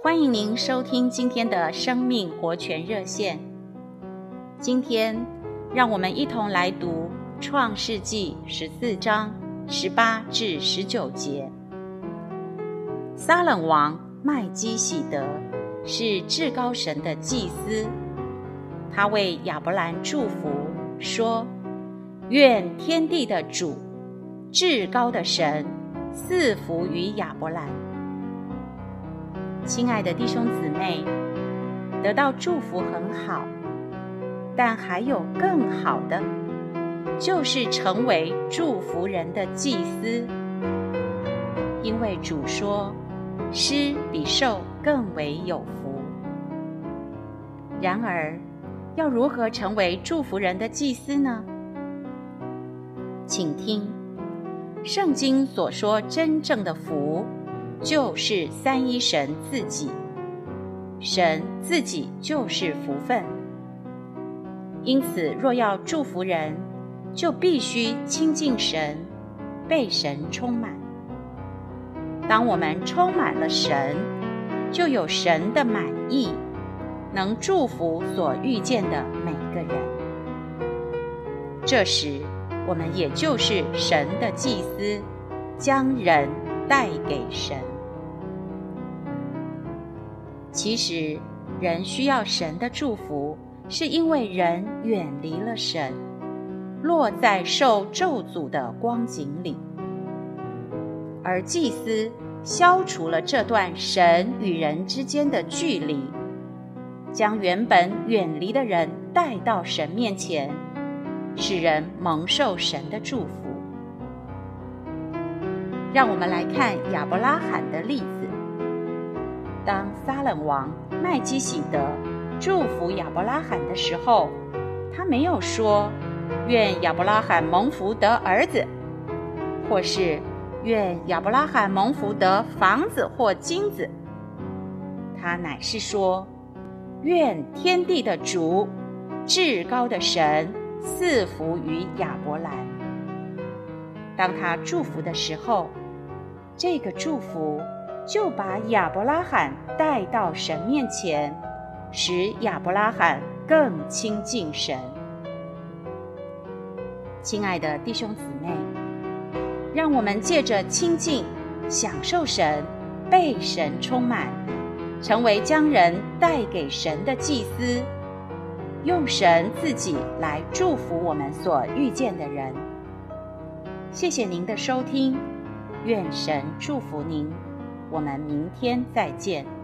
欢迎您收听今天的生命活泉热线。今天，让我们一同来读《创世纪》十四章十八至十九节。撒冷王麦基洗德是至高神的祭司，他为亚伯兰祝福，说：“愿天地的主，至高的神赐福于亚伯兰。”亲爱的弟兄姊妹，得到祝福很好，但还有更好的，就是成为祝福人的祭司。因为主说，施比受更为有福。然而，要如何成为祝福人的祭司呢？请听，圣经所说真正的福。就是三一神自己，神自己就是福分。因此，若要祝福人，就必须亲近神，被神充满。当我们充满了神，就有神的满意，能祝福所遇见的每个人。这时，我们也就是神的祭司，将人带给神。其实，人需要神的祝福，是因为人远离了神，落在受咒诅的光景里。而祭司消除了这段神与人之间的距离，将原本远离的人带到神面前，使人蒙受神的祝福。让我们来看亚伯拉罕的例子。当撒冷王麦基洗德祝福亚伯拉罕的时候，他没有说“愿亚伯拉罕蒙福得儿子”，或是“愿亚伯拉罕蒙福得房子或金子”。他乃是说：“愿天地的主，至高的神赐福于亚伯兰。”当他祝福的时候，这个祝福。就把亚伯拉罕带到神面前，使亚伯拉罕更亲近神。亲爱的弟兄姊妹，让我们借着亲近、享受神、被神充满，成为将人带给神的祭司，用神自己来祝福我们所遇见的人。谢谢您的收听，愿神祝福您。我们明天再见。